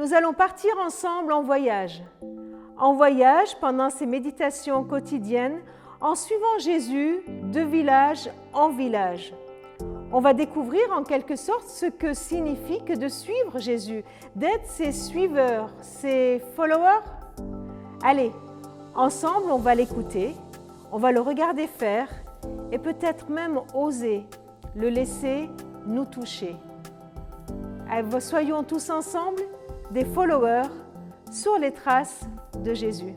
nous allons partir ensemble en voyage. En voyage pendant ces méditations quotidiennes, en suivant Jésus de village en village. On va découvrir en quelque sorte ce que signifie que de suivre Jésus, d'être ses suiveurs, ses followers. Allez, ensemble, on va l'écouter, on va le regarder faire et peut-être même oser le laisser nous toucher. Soyons tous ensemble des followers sur les traces de Jésus.